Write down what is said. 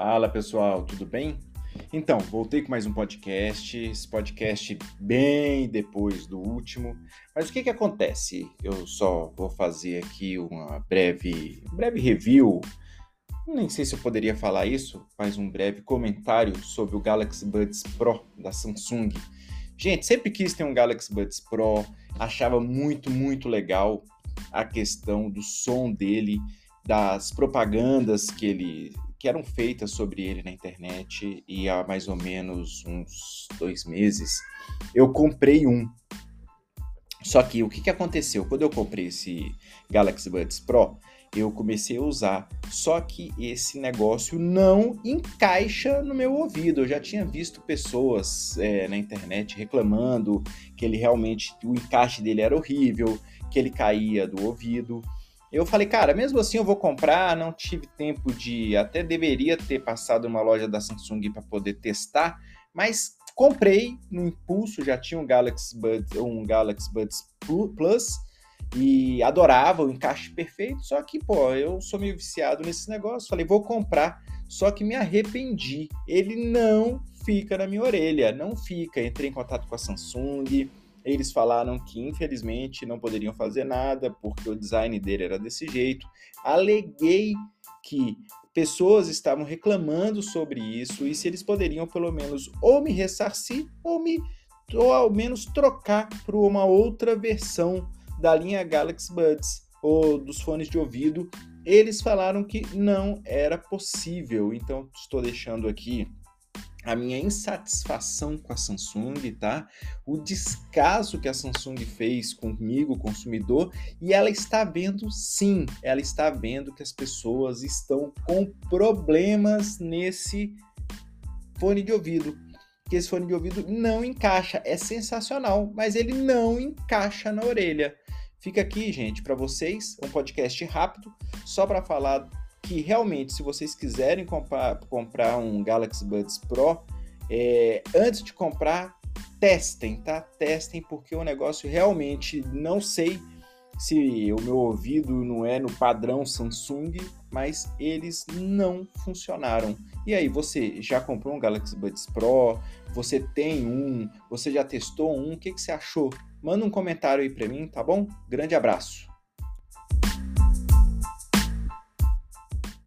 Fala pessoal, tudo bem? Então, voltei com mais um podcast, esse podcast bem depois do último. Mas o que que acontece? Eu só vou fazer aqui uma breve, breve review, nem sei se eu poderia falar isso, mas um breve comentário sobre o Galaxy Buds Pro da Samsung. Gente, sempre quis ter um Galaxy Buds Pro, achava muito, muito legal a questão do som dele, das propagandas que ele que eram feitas sobre ele na internet e há mais ou menos uns dois meses eu comprei um. Só que o que, que aconteceu? Quando eu comprei esse Galaxy Buds Pro, eu comecei a usar. Só que esse negócio não encaixa no meu ouvido. Eu já tinha visto pessoas é, na internet reclamando que ele realmente, o encaixe dele era horrível, que ele caía do ouvido. Eu falei, cara, mesmo assim eu vou comprar, não tive tempo de. Até deveria ter passado uma loja da Samsung para poder testar, mas comprei no impulso, já tinha um Galaxy Buds, um Galaxy Buds Plus e adorava o encaixe perfeito, só que, pô, eu sou meio viciado nesse negócio, falei, vou comprar, só que me arrependi. Ele não fica na minha orelha, não fica. Entrei em contato com a Samsung, eles falaram que infelizmente não poderiam fazer nada porque o design dele era desse jeito. Aleguei que pessoas estavam reclamando sobre isso e se eles poderiam pelo menos ou me ressarcir ou me ou ao menos trocar por uma outra versão da linha Galaxy Buds ou dos fones de ouvido. Eles falaram que não era possível. Então estou deixando aqui a minha insatisfação com a Samsung, tá? O descaso que a Samsung fez comigo, consumidor, e ela está vendo sim, ela está vendo que as pessoas estão com problemas nesse fone de ouvido. Que esse fone de ouvido não encaixa, é sensacional, mas ele não encaixa na orelha. Fica aqui, gente, para vocês, um podcast rápido, só para falar que realmente, se vocês quiserem comprar, comprar um Galaxy Buds Pro, é, antes de comprar, testem, tá? Testem, porque o negócio realmente não sei se o meu ouvido não é no padrão Samsung, mas eles não funcionaram. E aí, você já comprou um Galaxy Buds Pro? Você tem um? Você já testou um? O que, que você achou? Manda um comentário aí para mim, tá bom? Grande abraço!